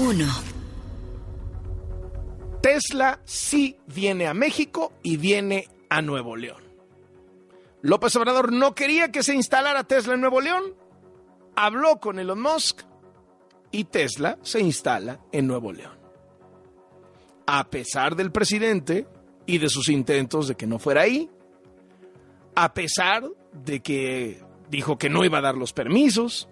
1. Tesla sí viene a México y viene a Nuevo León. López Obrador no quería que se instalara Tesla en Nuevo León. Habló con Elon Musk y Tesla se instala en Nuevo León. A pesar del presidente y de sus intentos de que no fuera ahí, a pesar de que dijo que no iba a dar los permisos,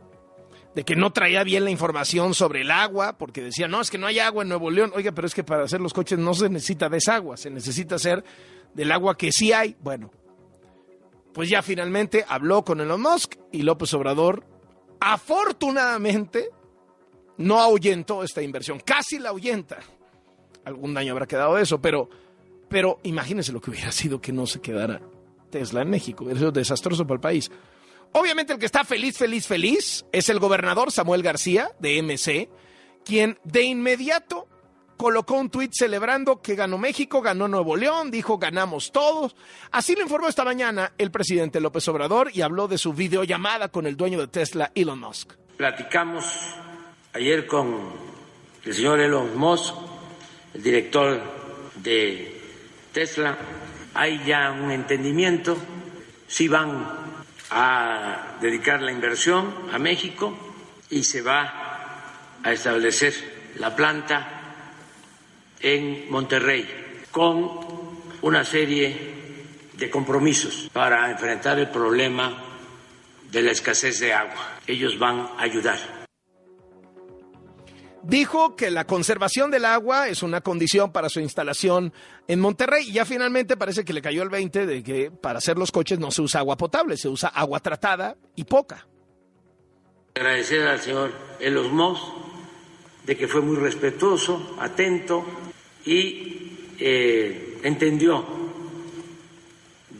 de que no traía bien la información sobre el agua, porque decía, no, es que no hay agua en Nuevo León. Oiga, pero es que para hacer los coches no se necesita desagua, se necesita hacer del agua que sí hay. Bueno, pues ya finalmente habló con Elon Musk y López Obrador, afortunadamente, no ahuyentó esta inversión, casi la ahuyenta. Algún daño habrá quedado de eso, pero, pero imagínense lo que hubiera sido que no se quedara Tesla en México, hubiera sido desastroso para el país. Obviamente el que está feliz, feliz, feliz es el gobernador Samuel García de MC, quien de inmediato colocó un tuit celebrando que ganó México, ganó Nuevo León, dijo ganamos todos. Así lo informó esta mañana el presidente López Obrador y habló de su videollamada con el dueño de Tesla, Elon Musk. Platicamos ayer con el señor Elon Musk, el director de Tesla. Hay ya un entendimiento, si van a dedicar la inversión a México y se va a establecer la planta en Monterrey con una serie de compromisos para enfrentar el problema de la escasez de agua. Ellos van a ayudar. Dijo que la conservación del agua es una condición para su instalación en Monterrey y ya finalmente parece que le cayó el 20 de que para hacer los coches no se usa agua potable, se usa agua tratada y poca. Agradecer al señor Elos Moss de que fue muy respetuoso, atento, y eh, entendió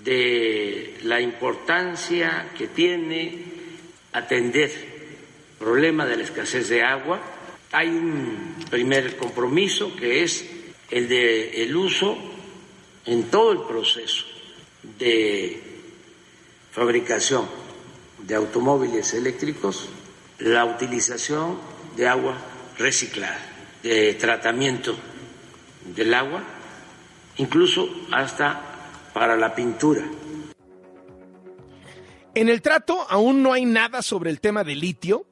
de la importancia que tiene atender el problema de la escasez de agua. Hay un primer compromiso que es el de el uso en todo el proceso de fabricación de automóviles eléctricos, la utilización de agua reciclada, de tratamiento del agua, incluso hasta para la pintura. En el trato aún no hay nada sobre el tema del litio,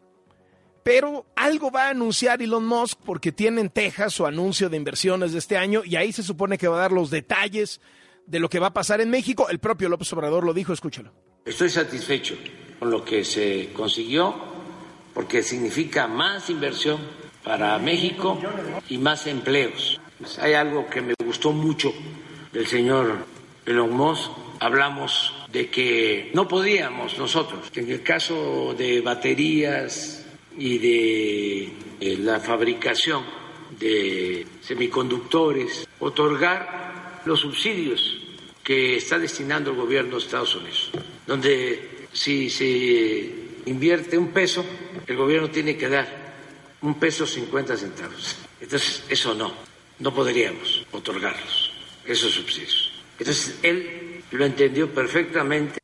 pero algo va a anunciar Elon Musk porque tiene en Texas su anuncio de inversiones de este año y ahí se supone que va a dar los detalles de lo que va a pasar en México. El propio López Obrador lo dijo, escúchalo. Estoy satisfecho con lo que se consiguió porque significa más inversión para México y más empleos. Pues hay algo que me gustó mucho del señor Elon Musk. Hablamos de que no podíamos nosotros, en el caso de baterías y de eh, la fabricación de semiconductores, otorgar los subsidios que está destinando el gobierno de Estados Unidos, donde si se invierte un peso, el gobierno tiene que dar un peso cincuenta centavos. Entonces, eso no no podríamos otorgarlos, esos subsidios. Entonces, él lo entendió perfectamente.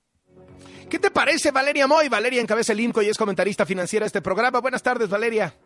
¿Qué te parece Valeria Moy? Valeria encabeza el INCO y es comentarista financiera de este programa. Buenas tardes, Valeria.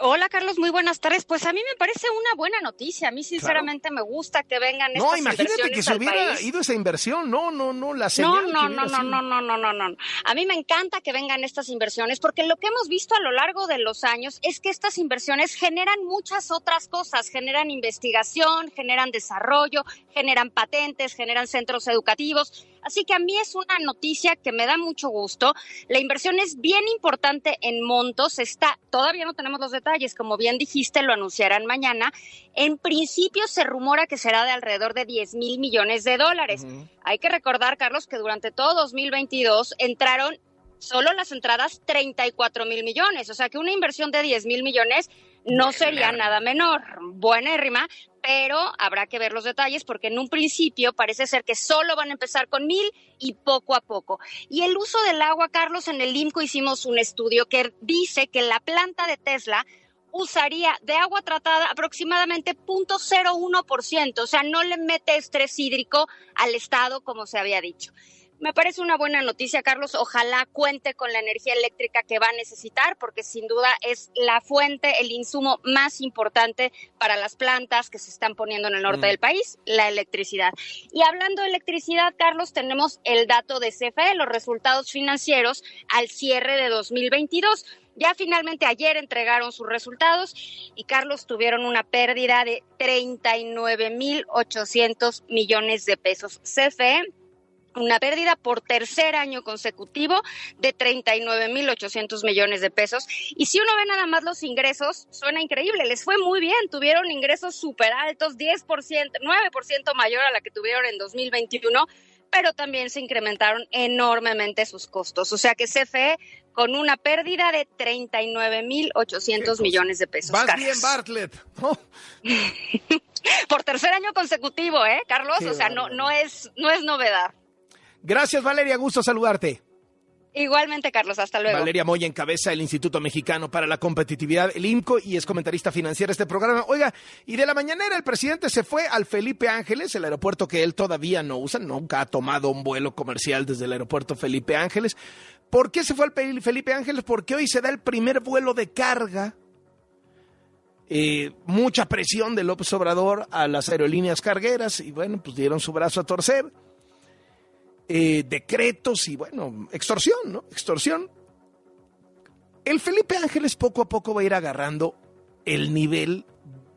Hola Carlos, muy buenas tardes. Pues a mí me parece una buena noticia. A mí sinceramente me gusta que vengan estas inversiones No, imagínate que se hubiera ido esa inversión. No, no, no, la señal No, no, no, no, no, no, no, no. A mí me encanta que vengan estas inversiones porque lo que hemos visto a lo largo de los años es que estas inversiones generan muchas otras cosas. Generan investigación, generan desarrollo, generan patentes, generan centros educativos. Así que a mí es una noticia que me da mucho gusto. La inversión es bien importante en montos. Está, todavía no tenemos los detalles, como bien dijiste, lo anunciarán mañana. En principio se rumora que será de alrededor de 10 mil millones de dólares. Hay que recordar, Carlos, que durante todo 2022 entraron solo las entradas 34 mil millones. O sea que una inversión de 10 mil millones no sería nada menor. Buena rima, pero habrá que ver los detalles porque en un principio parece ser que solo van a empezar con mil y poco a poco. Y el uso del agua, Carlos, en el IMCO hicimos un estudio que dice que la planta de Tesla usaría de agua tratada aproximadamente 0.01%, o sea, no le mete estrés hídrico al Estado como se había dicho. Me parece una buena noticia, Carlos. Ojalá cuente con la energía eléctrica que va a necesitar, porque sin duda es la fuente, el insumo más importante para las plantas que se están poniendo en el norte mm. del país, la electricidad. Y hablando de electricidad, Carlos, tenemos el dato de CFE, los resultados financieros al cierre de 2022. Ya finalmente ayer entregaron sus resultados y Carlos tuvieron una pérdida de 39.800 millones de pesos. CFE una pérdida por tercer año consecutivo de 39.800 millones de pesos. Y si uno ve nada más los ingresos, suena increíble, les fue muy bien, tuvieron ingresos súper altos, 10%, 9% mayor a la que tuvieron en 2021 pero también se incrementaron enormemente sus costos. O sea que CFE con una pérdida de 39.800 millones de pesos. Vas bien, Bartlett. Por tercer año consecutivo, ¿eh, Carlos? o sea, no, no, es, no es novedad. Gracias, Valeria. Gusto saludarte. Igualmente, Carlos, hasta luego. Valeria Moya encabeza el Instituto Mexicano para la Competitividad, el IMCO, y es comentarista financiera de este programa. Oiga, y de la mañanera el presidente se fue al Felipe Ángeles, el aeropuerto que él todavía no usa, nunca ha tomado un vuelo comercial desde el aeropuerto Felipe Ángeles. ¿Por qué se fue al Felipe Ángeles? Porque hoy se da el primer vuelo de carga. Eh, mucha presión de López Obrador a las aerolíneas cargueras y bueno, pues dieron su brazo a torcer eh, decretos y bueno, extorsión, ¿no? Extorsión. El Felipe Ángeles poco a poco va a ir agarrando el nivel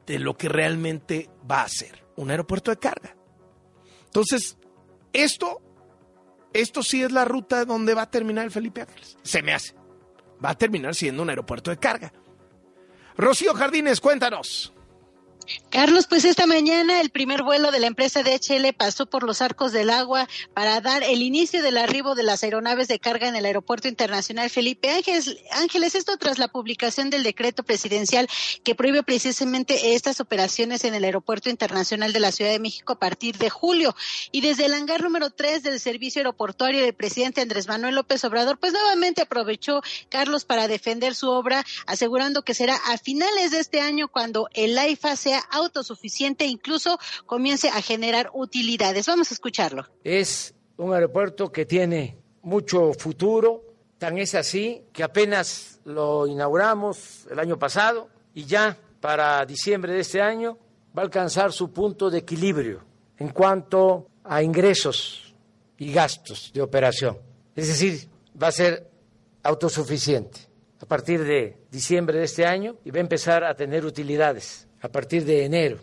de lo que realmente va a ser un aeropuerto de carga. Entonces, esto, esto sí es la ruta donde va a terminar el Felipe Ángeles. Se me hace. Va a terminar siendo un aeropuerto de carga. Rocío Jardines, cuéntanos. Carlos, pues esta mañana el primer vuelo de la empresa DHL pasó por los arcos del agua para dar el inicio del arribo de las aeronaves de carga en el Aeropuerto Internacional Felipe Ángeles. Ángeles, esto tras la publicación del decreto presidencial que prohíbe precisamente estas operaciones en el Aeropuerto Internacional de la Ciudad de México a partir de julio. Y desde el hangar número 3 del servicio aeroportuario del presidente Andrés Manuel López Obrador, pues nuevamente aprovechó Carlos para defender su obra, asegurando que será a finales de este año cuando el AIFA sea autosuficiente e incluso comience a generar utilidades. Vamos a escucharlo. Es un aeropuerto que tiene mucho futuro, tan es así que apenas lo inauguramos el año pasado y ya para diciembre de este año va a alcanzar su punto de equilibrio en cuanto a ingresos y gastos de operación. Es decir, va a ser autosuficiente a partir de diciembre de este año y va a empezar a tener utilidades a partir de enero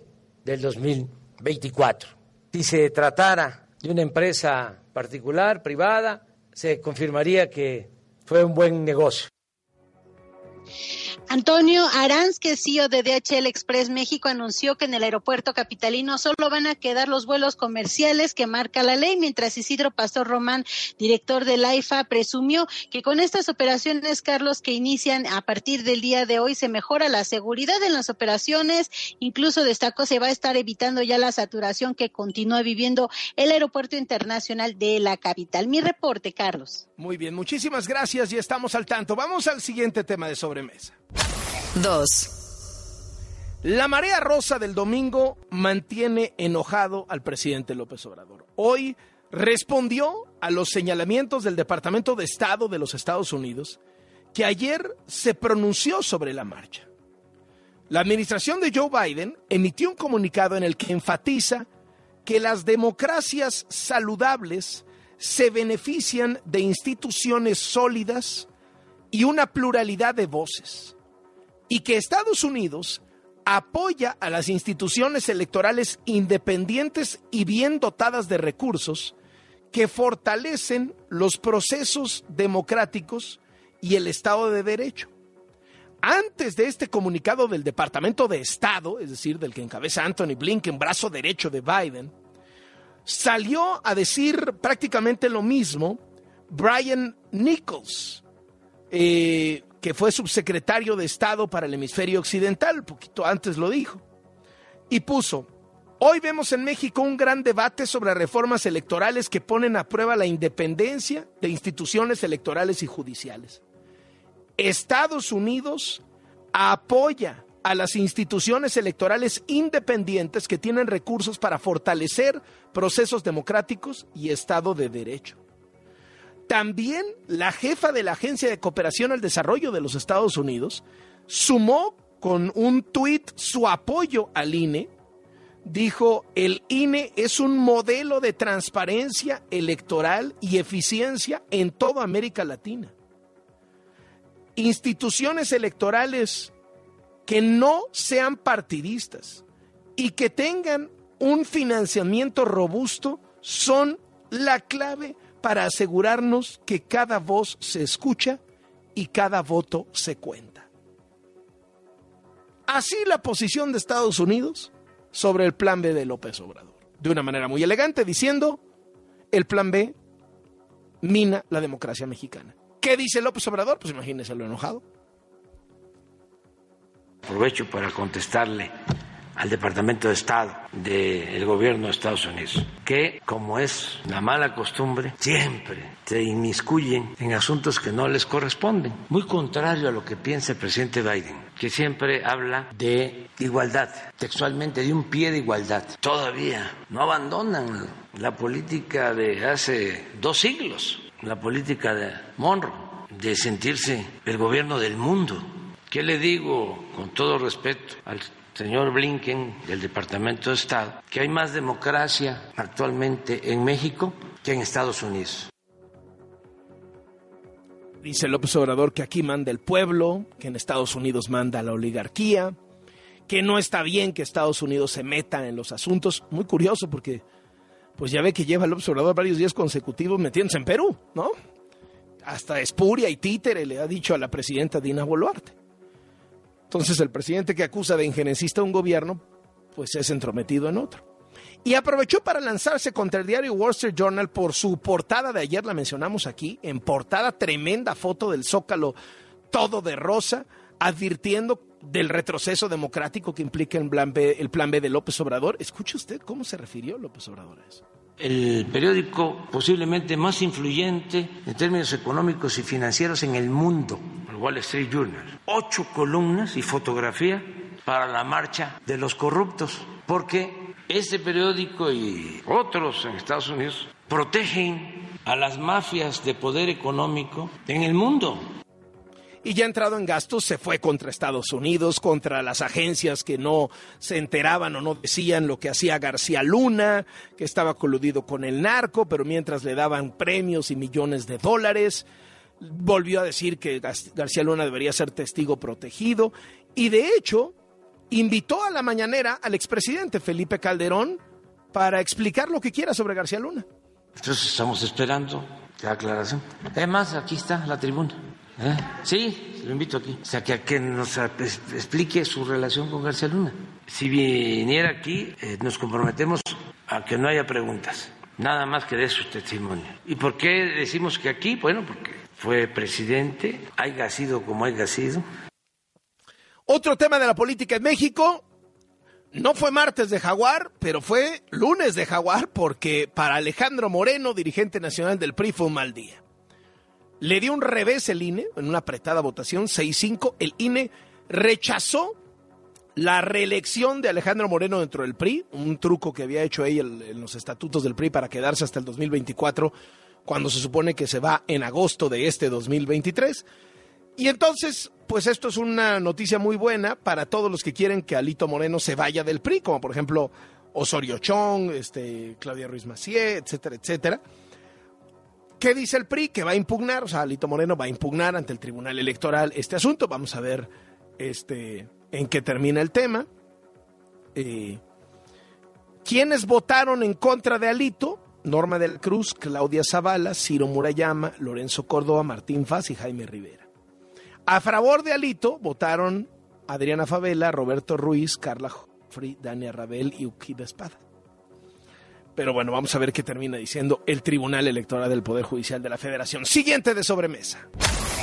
del 2024. Si se tratara de una empresa particular, privada, se confirmaría que fue un buen negocio. Antonio Aranz, que CEO de DHL Express México, anunció que en el aeropuerto capitalino solo van a quedar los vuelos comerciales que marca la ley, mientras Isidro Pastor Román, director de la IFA, presumió que con estas operaciones, Carlos, que inician a partir del día de hoy, se mejora la seguridad en las operaciones, incluso destacó se va a estar evitando ya la saturación que continúa viviendo el aeropuerto internacional de la capital. Mi reporte, Carlos. Muy bien, muchísimas gracias y estamos al tanto. Vamos al siguiente tema de sobremesa. 2. La marea rosa del domingo mantiene enojado al presidente López Obrador. Hoy respondió a los señalamientos del Departamento de Estado de los Estados Unidos, que ayer se pronunció sobre la marcha. La administración de Joe Biden emitió un comunicado en el que enfatiza que las democracias saludables se benefician de instituciones sólidas y una pluralidad de voces y que Estados Unidos apoya a las instituciones electorales independientes y bien dotadas de recursos que fortalecen los procesos democráticos y el Estado de Derecho. Antes de este comunicado del Departamento de Estado, es decir, del que encabeza Anthony Blinken, brazo derecho de Biden, salió a decir prácticamente lo mismo Brian Nichols, eh, que fue subsecretario de Estado para el hemisferio occidental, poquito antes lo dijo, y puso, hoy vemos en México un gran debate sobre reformas electorales que ponen a prueba la independencia de instituciones electorales y judiciales. Estados Unidos apoya a las instituciones electorales independientes que tienen recursos para fortalecer procesos democráticos y Estado de Derecho. También la jefa de la Agencia de Cooperación al Desarrollo de los Estados Unidos sumó con un tuit su apoyo al INE. Dijo, el INE es un modelo de transparencia electoral y eficiencia en toda América Latina. Instituciones electorales que no sean partidistas y que tengan un financiamiento robusto son la clave para asegurarnos que cada voz se escucha y cada voto se cuenta. Así la posición de Estados Unidos sobre el plan B de López Obrador. De una manera muy elegante, diciendo, el plan B mina la democracia mexicana. ¿Qué dice López Obrador? Pues imagínese lo enojado. Aprovecho para contestarle al Departamento de Estado del gobierno de Estados Unidos, que como es la mala costumbre, siempre se inmiscuyen en asuntos que no les corresponden. Muy contrario a lo que piensa el presidente Biden, que siempre habla de igualdad, textualmente de un pie de igualdad. Todavía no abandonan la política de hace dos siglos, la política de Monroe, de sentirse el gobierno del mundo. ¿Qué le digo con todo respeto al señor Blinken del Departamento de Estado que hay más democracia actualmente en México que en Estados Unidos. Dice López Obrador que aquí manda el pueblo, que en Estados Unidos manda la oligarquía, que no está bien que Estados Unidos se meta en los asuntos. Muy curioso porque pues ya ve que lleva López Obrador varios días consecutivos metiéndose en Perú, ¿no? Hasta espuria y títere le ha dicho a la presidenta Dina Boluarte. Entonces el presidente que acusa de injerencista a un gobierno, pues es entrometido en otro. Y aprovechó para lanzarse contra el diario Wall Street Journal por su portada de ayer, la mencionamos aquí, en portada tremenda foto del Zócalo, todo de rosa, advirtiendo del retroceso democrático que implica el plan B, el plan B de López Obrador. Escuche usted cómo se refirió López Obrador a eso el periódico posiblemente más influyente en términos económicos y financieros en el mundo, el Wall Street Journal. Ocho columnas y fotografía para la marcha de los corruptos, porque este periódico y otros en Estados Unidos protegen a las mafias de poder económico en el mundo y ya entrado en gastos se fue contra Estados Unidos, contra las agencias que no se enteraban o no decían lo que hacía García Luna, que estaba coludido con el narco, pero mientras le daban premios y millones de dólares, volvió a decir que García Luna debería ser testigo protegido y de hecho invitó a la mañanera al expresidente Felipe Calderón para explicar lo que quiera sobre García Luna. Entonces estamos esperando la aclaración. Además, aquí está la tribuna. ¿Eh? Sí, lo invito aquí. O sea, que, que nos explique su relación con García Luna. Si viniera aquí, eh, nos comprometemos a que no haya preguntas, nada más que de su testimonio. ¿Y por qué decimos que aquí? Bueno, porque fue presidente, haya sido como haya sido. Otro tema de la política en México, no fue martes de Jaguar, pero fue lunes de Jaguar, porque para Alejandro Moreno, dirigente nacional del PRI, fue un mal día. Le dio un revés el INE en una apretada votación, 6-5. El INE rechazó la reelección de Alejandro Moreno dentro del PRI, un truco que había hecho ella en los estatutos del PRI para quedarse hasta el 2024, cuando se supone que se va en agosto de este 2023. Y entonces, pues esto es una noticia muy buena para todos los que quieren que Alito Moreno se vaya del PRI, como por ejemplo Osorio Chong, este, Claudia Ruiz Macié, etcétera, etcétera. ¿Qué dice el PRI? Que va a impugnar, o sea, Alito Moreno va a impugnar ante el Tribunal Electoral este asunto. Vamos a ver este, en qué termina el tema. Eh, ¿Quiénes votaron en contra de Alito? Norma del Cruz, Claudia Zavala, Ciro Murayama, Lorenzo Córdoba, Martín Faz y Jaime Rivera. A favor de Alito votaron Adriana Favela, Roberto Ruiz, Carla Joffrey, Dania Rabel y Uquida Espada. Pero bueno, vamos a ver qué termina diciendo el Tribunal Electoral del Poder Judicial de la Federación. Siguiente de sobremesa.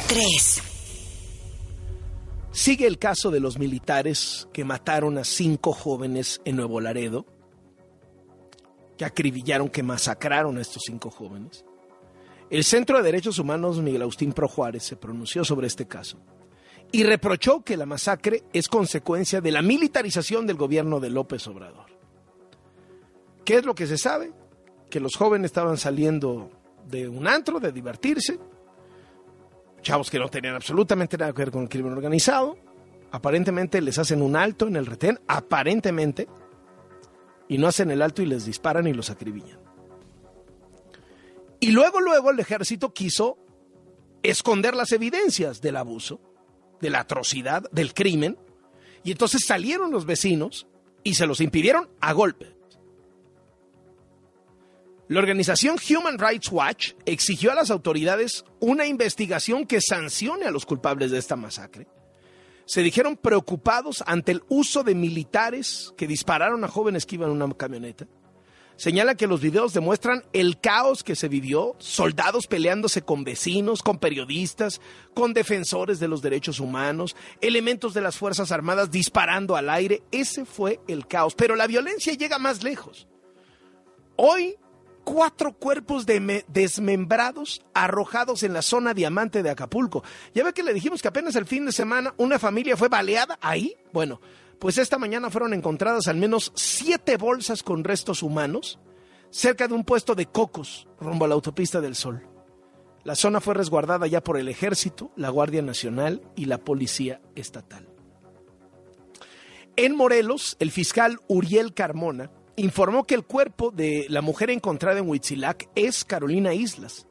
3. Sigue el caso de los militares que mataron a cinco jóvenes en Nuevo Laredo, que acribillaron, que masacraron a estos cinco jóvenes. El Centro de Derechos Humanos Miguel Agustín Pro Juárez se pronunció sobre este caso y reprochó que la masacre es consecuencia de la militarización del gobierno de López Obrador. ¿Qué es lo que se sabe? Que los jóvenes estaban saliendo de un antro, de divertirse. Chavos que no tenían absolutamente nada que ver con el crimen organizado. Aparentemente les hacen un alto en el retén, aparentemente, y no hacen el alto y les disparan y los acribillan. Y luego, luego el ejército quiso esconder las evidencias del abuso, de la atrocidad, del crimen, y entonces salieron los vecinos y se los impidieron a golpe. La organización Human Rights Watch exigió a las autoridades una investigación que sancione a los culpables de esta masacre. Se dijeron preocupados ante el uso de militares que dispararon a jóvenes que iban en una camioneta. Señala que los videos demuestran el caos que se vivió, soldados peleándose con vecinos, con periodistas, con defensores de los derechos humanos, elementos de las Fuerzas Armadas disparando al aire. Ese fue el caos. Pero la violencia llega más lejos. Hoy cuatro cuerpos de desmembrados arrojados en la zona diamante de Acapulco. Ya ve que le dijimos que apenas el fin de semana una familia fue baleada ahí. Bueno, pues esta mañana fueron encontradas al menos siete bolsas con restos humanos cerca de un puesto de cocos rumbo a la autopista del Sol. La zona fue resguardada ya por el Ejército, la Guardia Nacional y la Policía Estatal. En Morelos, el fiscal Uriel Carmona informó que el cuerpo de la mujer encontrada en Huitzilac es Carolina Islas,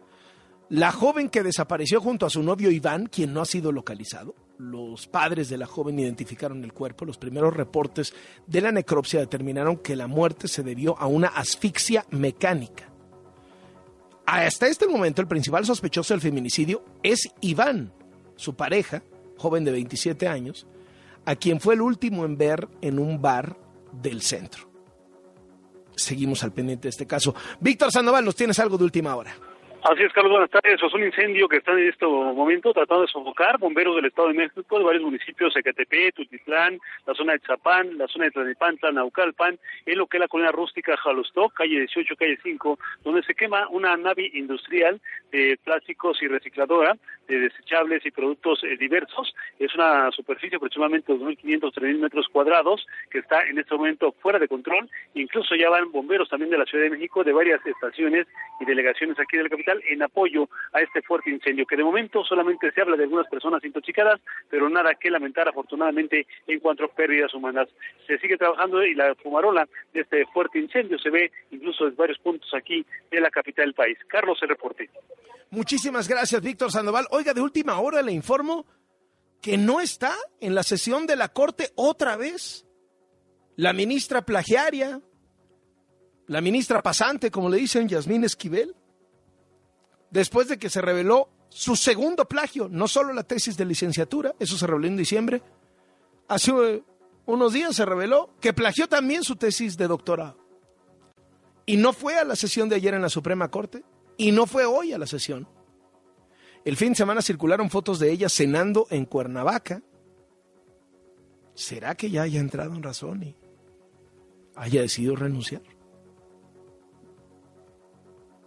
la joven que desapareció junto a su novio Iván, quien no ha sido localizado. Los padres de la joven identificaron el cuerpo. Los primeros reportes de la necropsia determinaron que la muerte se debió a una asfixia mecánica. Hasta este momento, el principal sospechoso del feminicidio es Iván, su pareja, joven de 27 años, a quien fue el último en ver en un bar del centro seguimos al pendiente de este caso. Víctor Sandoval, ¿nos tienes algo de última hora? Así es, Carlos, buenas tardes. Es un incendio que está en este momento tratando de sofocar bomberos del Estado de México, de varios municipios, Ecatepec, Tutitlán, la zona de Chapán, la zona de Tlanepantla, Naucalpan, en lo que es la colonia rústica Jalostoc, calle 18, calle 5, donde se quema una nave industrial de plásticos y recicladora de desechables y productos eh, diversos. Es una superficie aproximadamente de 2.500, 3.000 metros cuadrados que está en este momento fuera de control. Incluso ya van bomberos también de la Ciudad de México, de varias estaciones y delegaciones aquí de la capital en apoyo a este fuerte incendio, que de momento solamente se habla de algunas personas intoxicadas, pero nada que lamentar afortunadamente en cuanto a pérdidas humanas. Se sigue trabajando y la fumarola de este fuerte incendio se ve incluso en varios puntos aquí de la capital del país. Carlos, el reporte. Muchísimas gracias, Víctor Sandoval. Oiga, de última hora le informo que no está en la sesión de la Corte otra vez la ministra plagiaria, la ministra pasante, como le dicen, Yasmín Esquivel después de que se reveló su segundo plagio, no solo la tesis de licenciatura, eso se reveló en diciembre, hace eh, unos días se reveló que plagió también su tesis de doctorado. Y no fue a la sesión de ayer en la Suprema Corte, y no fue hoy a la sesión. El fin de semana circularon fotos de ella cenando en Cuernavaca. ¿Será que ya haya entrado en razón y haya decidido renunciar?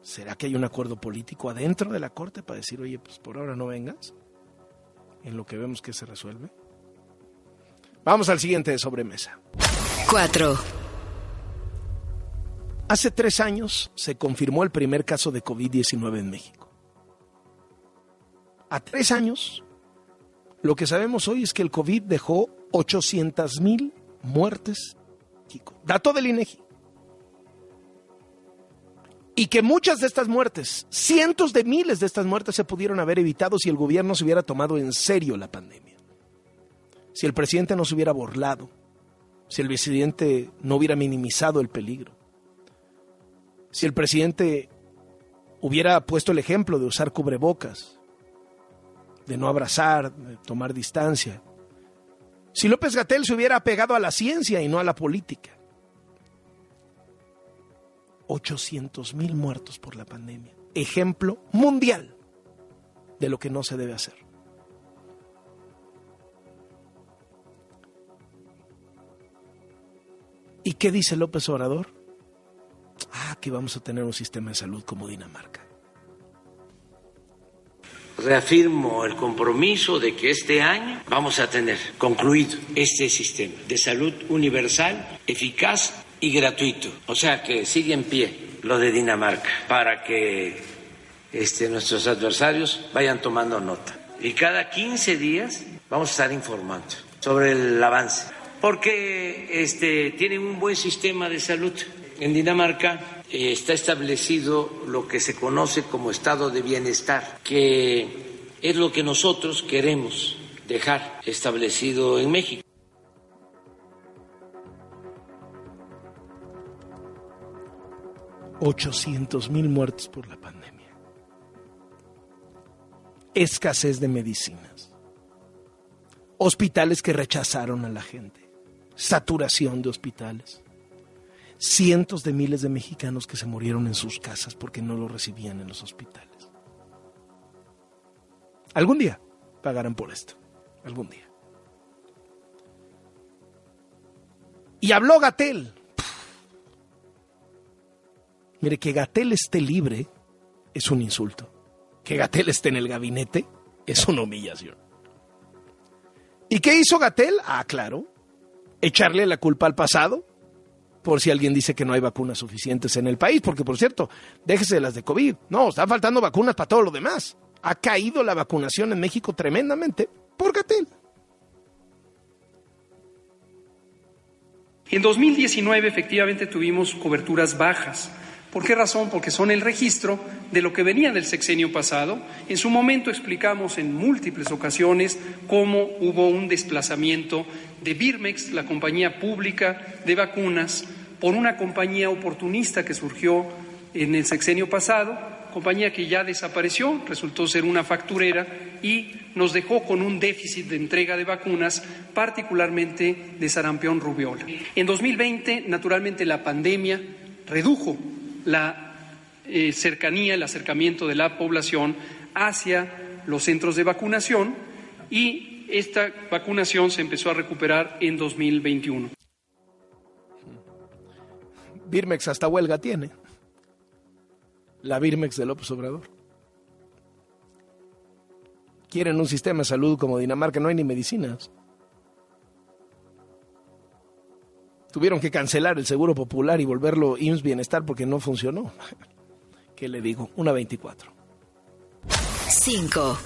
¿Será que hay un acuerdo político adentro de la Corte para decir, oye, pues por ahora no vengas? En lo que vemos que se resuelve. Vamos al siguiente de sobremesa. Cuatro. Hace tres años se confirmó el primer caso de COVID-19 en México. A tres años, lo que sabemos hoy es que el COVID dejó 800 mil muertes. Dato del INEGI y que muchas de estas muertes, cientos de miles de estas muertes se pudieron haber evitado si el gobierno se hubiera tomado en serio la pandemia. Si el presidente no se hubiera burlado, si el presidente no hubiera minimizado el peligro, si el presidente hubiera puesto el ejemplo de usar cubrebocas, de no abrazar, de tomar distancia, si López Gatel se hubiera apegado a la ciencia y no a la política, 800 mil muertos por la pandemia. Ejemplo mundial de lo que no se debe hacer. ¿Y qué dice López Obrador? Ah, que vamos a tener un sistema de salud como Dinamarca. Reafirmo el compromiso de que este año vamos a tener concluido este sistema de salud universal, eficaz y gratuito. O sea que sigue en pie lo de Dinamarca para que este, nuestros adversarios vayan tomando nota. Y cada 15 días vamos a estar informando sobre el avance, porque este, tienen un buen sistema de salud. En Dinamarca eh, está establecido lo que se conoce como estado de bienestar, que es lo que nosotros queremos dejar establecido en México. Ochocientos mil muertos por la pandemia. Escasez de medicinas. Hospitales que rechazaron a la gente. Saturación de hospitales. Cientos de miles de mexicanos que se murieron en sus casas porque no lo recibían en los hospitales. Algún día pagarán por esto. Algún día. Y habló Gatel. Mire, que Gatel esté libre es un insulto. Que Gatel esté en el gabinete es una humillación. ¿Y qué hizo Gatel? Ah, claro. Echarle la culpa al pasado por si alguien dice que no hay vacunas suficientes en el país, porque por cierto, déjese las de COVID. No, están faltando vacunas para todo lo demás. Ha caído la vacunación en México tremendamente por Gatel. En 2019 efectivamente tuvimos coberturas bajas. ¿Por qué razón? Porque son el registro de lo que venía del sexenio pasado. En su momento explicamos en múltiples ocasiones cómo hubo un desplazamiento de Birmex, la compañía pública de vacunas, por una compañía oportunista que surgió en el sexenio pasado, compañía que ya desapareció, resultó ser una facturera y nos dejó con un déficit de entrega de vacunas, particularmente de sarampión rubiola. En 2020, naturalmente, la pandemia redujo la eh, cercanía, el acercamiento de la población hacia los centros de vacunación y esta vacunación se empezó a recuperar en 2021. Birmex hasta huelga tiene. La Birmex de López Obrador. Quieren un sistema de salud como Dinamarca, no hay ni medicinas. Tuvieron que cancelar el seguro popular y volverlo IMSS Bienestar porque no funcionó. ¿Qué le digo? Una 24. 5.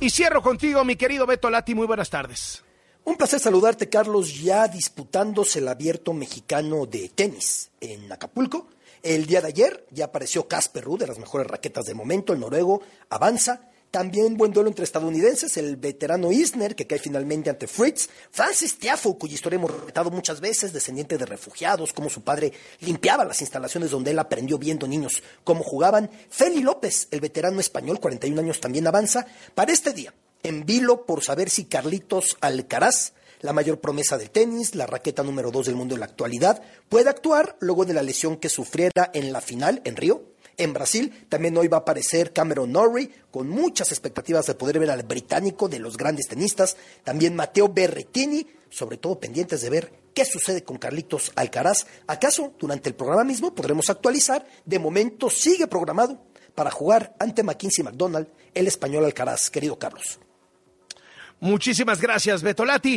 Y cierro contigo, mi querido Beto Lati. Muy buenas tardes. Un placer saludarte, Carlos, ya disputándose el abierto mexicano de tenis en Acapulco. El día de ayer ya apareció Casper Ruud, de las mejores raquetas del momento, el noruego avanza. También buen duelo entre estadounidenses, el veterano Isner, que cae finalmente ante Fritz, Francis Tiafoe, cuya historia hemos retado muchas veces, descendiente de refugiados, como su padre limpiaba las instalaciones donde él aprendió viendo niños cómo jugaban, Feli López, el veterano español, 41 años, también avanza. Para este día, en vilo por saber si Carlitos Alcaraz, la mayor promesa del tenis, la raqueta número 2 del mundo en la actualidad, puede actuar luego de la lesión que sufriera en la final en Río en Brasil. También hoy va a aparecer Cameron Norrie, con muchas expectativas de poder ver al británico de los grandes tenistas. También Mateo Berretini, sobre todo pendientes de ver qué sucede con Carlitos Alcaraz. ¿Acaso durante el programa mismo podremos actualizar? De momento sigue programado para jugar ante McKinsey McDonald el español Alcaraz, querido Carlos. Muchísimas gracias, Betolati.